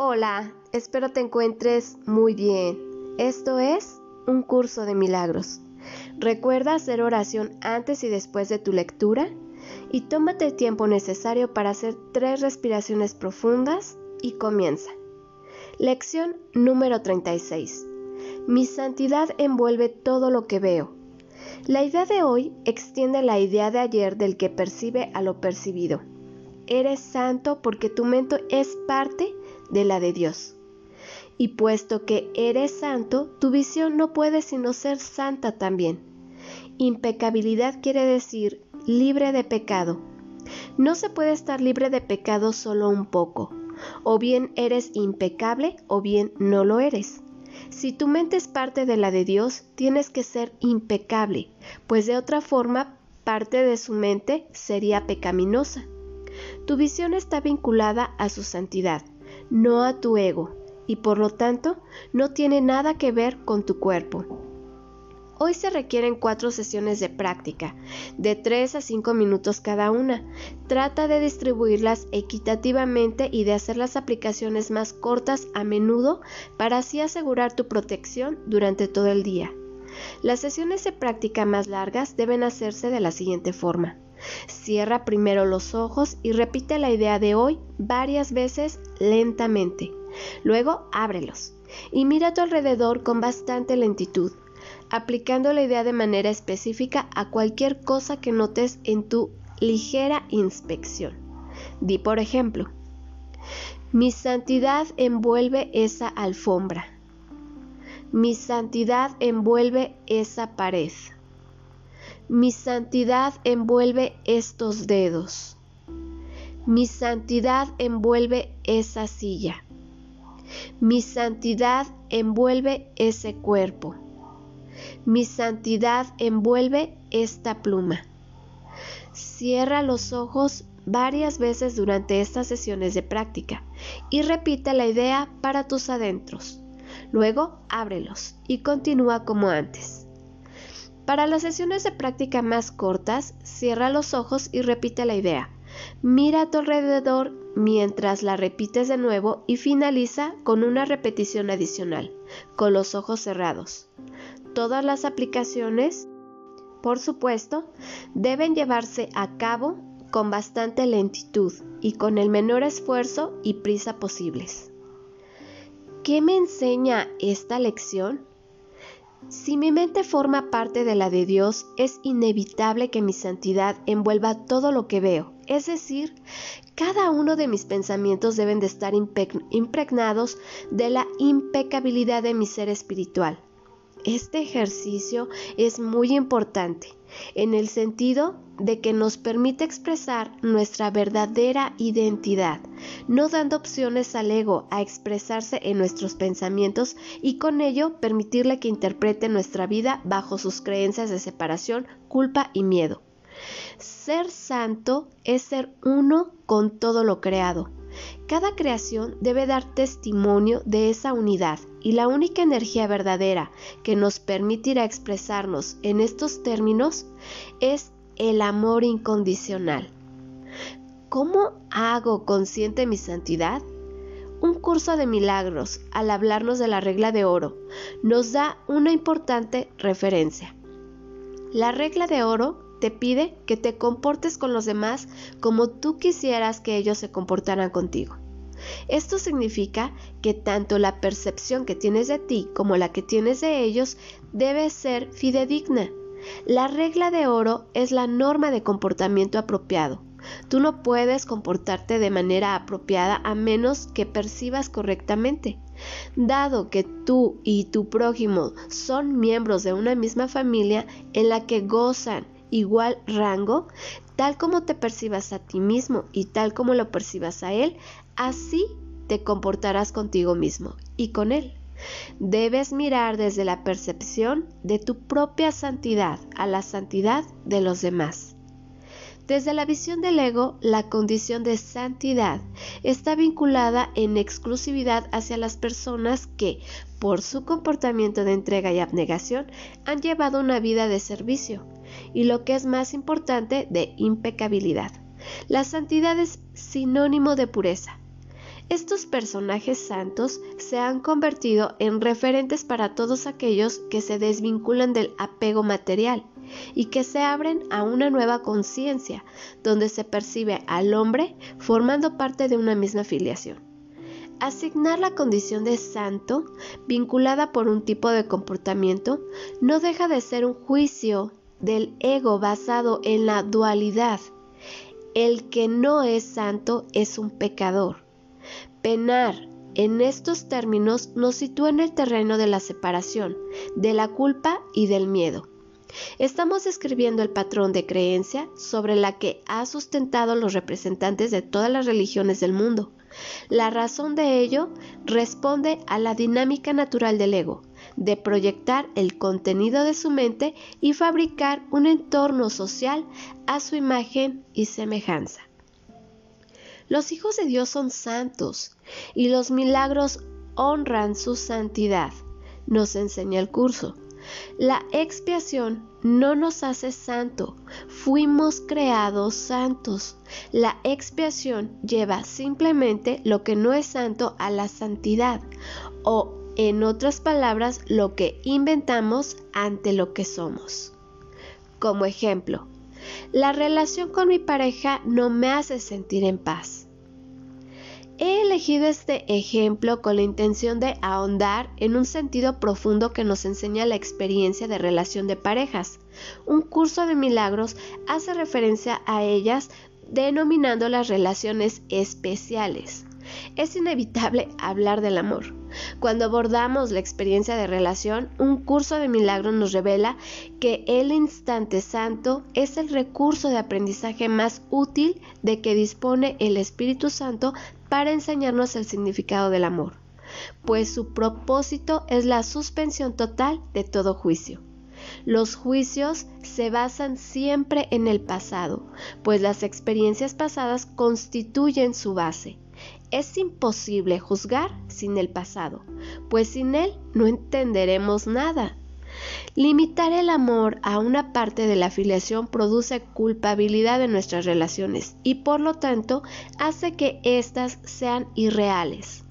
Hola, espero te encuentres muy bien. Esto es un curso de milagros. Recuerda hacer oración antes y después de tu lectura y tómate el tiempo necesario para hacer tres respiraciones profundas y comienza. Lección número 36. Mi santidad envuelve todo lo que veo. La idea de hoy extiende la idea de ayer del que percibe a lo percibido. Eres santo porque tu mente es parte de la de Dios. Y puesto que eres santo, tu visión no puede sino ser santa también. Impecabilidad quiere decir libre de pecado. No se puede estar libre de pecado solo un poco. O bien eres impecable o bien no lo eres. Si tu mente es parte de la de Dios, tienes que ser impecable, pues de otra forma parte de su mente sería pecaminosa. Tu visión está vinculada a su santidad, no a tu ego, y por lo tanto no tiene nada que ver con tu cuerpo. Hoy se requieren cuatro sesiones de práctica, de 3 a 5 minutos cada una. Trata de distribuirlas equitativamente y de hacer las aplicaciones más cortas a menudo para así asegurar tu protección durante todo el día. Las sesiones de práctica más largas deben hacerse de la siguiente forma. Cierra primero los ojos y repite la idea de hoy varias veces lentamente. Luego ábrelos y mira a tu alrededor con bastante lentitud aplicando la idea de manera específica a cualquier cosa que notes en tu ligera inspección. Di por ejemplo, mi santidad envuelve esa alfombra. Mi santidad envuelve esa pared. Mi santidad envuelve estos dedos. Mi santidad envuelve esa silla. Mi santidad envuelve ese cuerpo. Mi santidad envuelve esta pluma. Cierra los ojos varias veces durante estas sesiones de práctica y repite la idea para tus adentros. Luego ábrelos y continúa como antes. Para las sesiones de práctica más cortas, cierra los ojos y repite la idea. Mira a tu alrededor mientras la repites de nuevo y finaliza con una repetición adicional, con los ojos cerrados todas las aplicaciones, por supuesto, deben llevarse a cabo con bastante lentitud y con el menor esfuerzo y prisa posibles. ¿Qué me enseña esta lección? Si mi mente forma parte de la de Dios, es inevitable que mi santidad envuelva todo lo que veo. Es decir, cada uno de mis pensamientos deben de estar impregnados de la impecabilidad de mi ser espiritual. Este ejercicio es muy importante en el sentido de que nos permite expresar nuestra verdadera identidad, no dando opciones al ego a expresarse en nuestros pensamientos y con ello permitirle que interprete nuestra vida bajo sus creencias de separación, culpa y miedo. Ser santo es ser uno con todo lo creado, cada creación debe dar testimonio de esa unidad y la única energía verdadera que nos permitirá expresarnos en estos términos es el amor incondicional. ¿Cómo hago consciente mi santidad? Un curso de milagros, al hablarnos de la regla de oro, nos da una importante referencia. La regla de oro te pide que te comportes con los demás como tú quisieras que ellos se comportaran contigo. Esto significa que tanto la percepción que tienes de ti como la que tienes de ellos debe ser fidedigna. La regla de oro es la norma de comportamiento apropiado. Tú no puedes comportarte de manera apropiada a menos que percibas correctamente. Dado que tú y tu prójimo son miembros de una misma familia en la que gozan igual rango, tal como te percibas a ti mismo y tal como lo percibas a él, así te comportarás contigo mismo y con él. Debes mirar desde la percepción de tu propia santidad a la santidad de los demás. Desde la visión del ego, la condición de santidad está vinculada en exclusividad hacia las personas que, por su comportamiento de entrega y abnegación, han llevado una vida de servicio, y lo que es más importante, de impecabilidad. La santidad es sinónimo de pureza. Estos personajes santos se han convertido en referentes para todos aquellos que se desvinculan del apego material y que se abren a una nueva conciencia donde se percibe al hombre formando parte de una misma filiación. Asignar la condición de santo vinculada por un tipo de comportamiento no deja de ser un juicio del ego basado en la dualidad. El que no es santo es un pecador. Penar en estos términos nos sitúa en el terreno de la separación, de la culpa y del miedo. Estamos describiendo el patrón de creencia sobre la que ha sustentado los representantes de todas las religiones del mundo. La razón de ello responde a la dinámica natural del ego, de proyectar el contenido de su mente y fabricar un entorno social a su imagen y semejanza. Los hijos de Dios son santos y los milagros honran su santidad, nos enseña el curso. La expiación no nos hace santo, fuimos creados santos. La expiación lleva simplemente lo que no es santo a la santidad, o en otras palabras, lo que inventamos ante lo que somos. Como ejemplo, la relación con mi pareja no me hace sentir en paz. He elegido este ejemplo con la intención de ahondar en un sentido profundo que nos enseña la experiencia de relación de parejas. Un curso de milagros hace referencia a ellas denominando las relaciones especiales. Es inevitable hablar del amor. Cuando abordamos la experiencia de relación, un curso de milagros nos revela que el instante santo es el recurso de aprendizaje más útil de que dispone el Espíritu Santo para enseñarnos el significado del amor, pues su propósito es la suspensión total de todo juicio. Los juicios se basan siempre en el pasado, pues las experiencias pasadas constituyen su base. Es imposible juzgar sin el pasado, pues sin él no entenderemos nada. Limitar el amor a una parte de la afiliación produce culpabilidad en nuestras relaciones y por lo tanto hace que éstas sean irreales.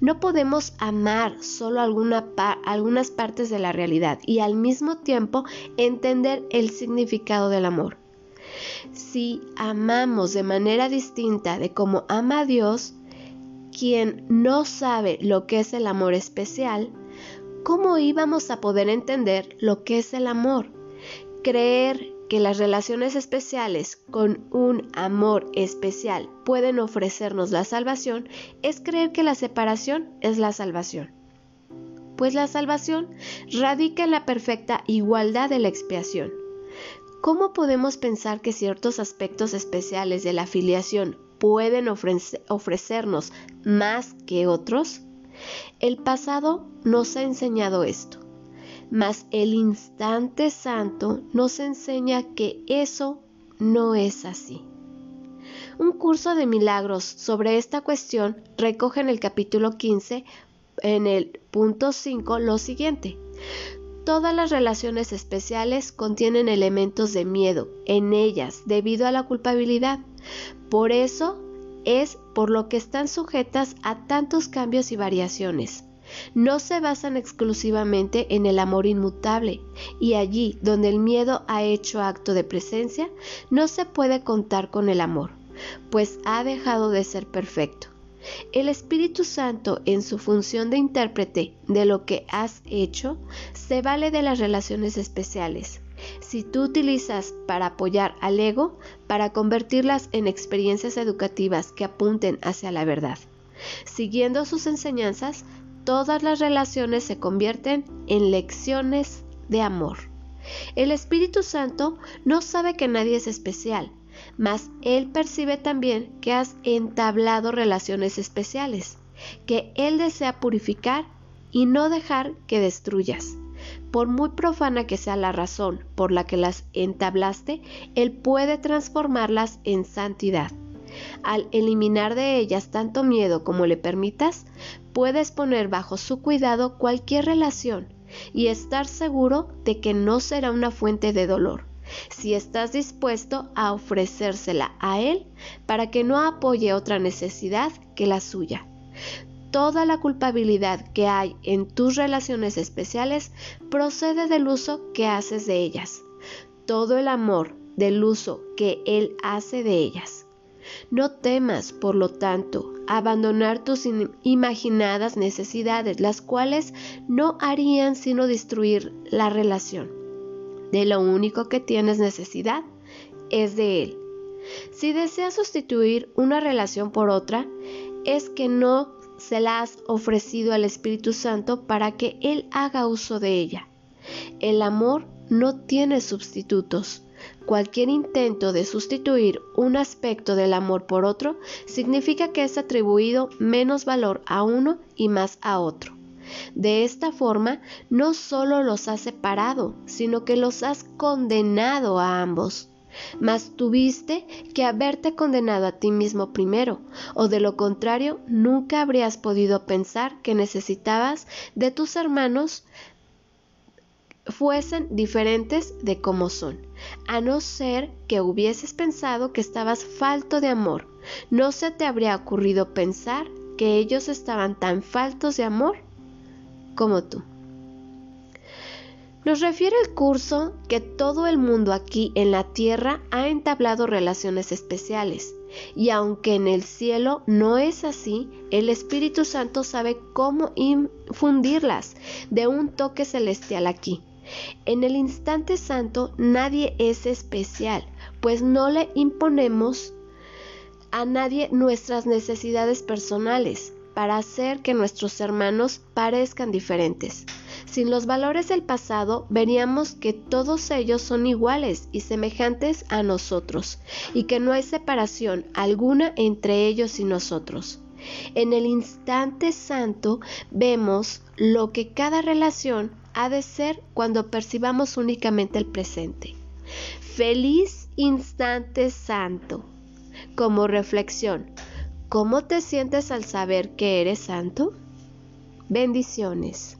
No podemos amar solo algunas partes de la realidad y al mismo tiempo entender el significado del amor. Si amamos de manera distinta de como ama a Dios, quien no sabe lo que es el amor especial, ¿cómo íbamos a poder entender lo que es el amor? Creer que las relaciones especiales con un amor especial pueden ofrecernos la salvación es creer que la separación es la salvación. Pues la salvación radica en la perfecta igualdad de la expiación. ¿Cómo podemos pensar que ciertos aspectos especiales de la filiación pueden ofrecernos más que otros? El pasado nos ha enseñado esto, mas el instante santo nos enseña que eso no es así. Un curso de milagros sobre esta cuestión recoge en el capítulo 15, en el punto 5, lo siguiente. Todas las relaciones especiales contienen elementos de miedo en ellas debido a la culpabilidad. Por eso es por lo que están sujetas a tantos cambios y variaciones. No se basan exclusivamente en el amor inmutable, y allí donde el miedo ha hecho acto de presencia, no se puede contar con el amor, pues ha dejado de ser perfecto. El Espíritu Santo, en su función de intérprete de lo que has hecho, se vale de las relaciones especiales, si tú utilizas para apoyar al ego, para convertirlas en experiencias educativas que apunten hacia la verdad. Siguiendo sus enseñanzas, todas las relaciones se convierten en lecciones de amor. El Espíritu Santo no sabe que nadie es especial, mas Él percibe también que has entablado relaciones especiales, que Él desea purificar y no dejar que destruyas. Por muy profana que sea la razón por la que las entablaste, Él puede transformarlas en santidad. Al eliminar de ellas tanto miedo como le permitas, puedes poner bajo su cuidado cualquier relación y estar seguro de que no será una fuente de dolor, si estás dispuesto a ofrecérsela a Él para que no apoye otra necesidad que la suya. Toda la culpabilidad que hay en tus relaciones especiales procede del uso que haces de ellas. Todo el amor del uso que Él hace de ellas. No temas, por lo tanto, abandonar tus imaginadas necesidades, las cuales no harían sino destruir la relación. De lo único que tienes necesidad es de Él. Si deseas sustituir una relación por otra, es que no se la has ofrecido al Espíritu Santo para que Él haga uso de ella. El amor no tiene sustitutos. Cualquier intento de sustituir un aspecto del amor por otro significa que es atribuido menos valor a uno y más a otro. De esta forma, no solo los has separado, sino que los has condenado a ambos. Mas tuviste que haberte condenado a ti mismo primero, o de lo contrario nunca habrías podido pensar que necesitabas de tus hermanos fuesen diferentes de como son, a no ser que hubieses pensado que estabas falto de amor. No se te habría ocurrido pensar que ellos estaban tan faltos de amor como tú. Nos refiere el curso que todo el mundo aquí en la tierra ha entablado relaciones especiales, y aunque en el cielo no es así, el Espíritu Santo sabe cómo infundirlas de un toque celestial aquí. En el instante santo nadie es especial, pues no le imponemos a nadie nuestras necesidades personales para hacer que nuestros hermanos parezcan diferentes. Sin los valores del pasado, veríamos que todos ellos son iguales y semejantes a nosotros, y que no hay separación alguna entre ellos y nosotros. En el instante santo vemos lo que cada relación ha de ser cuando percibamos únicamente el presente. Feliz instante santo. Como reflexión, ¿cómo te sientes al saber que eres santo? Bendiciones.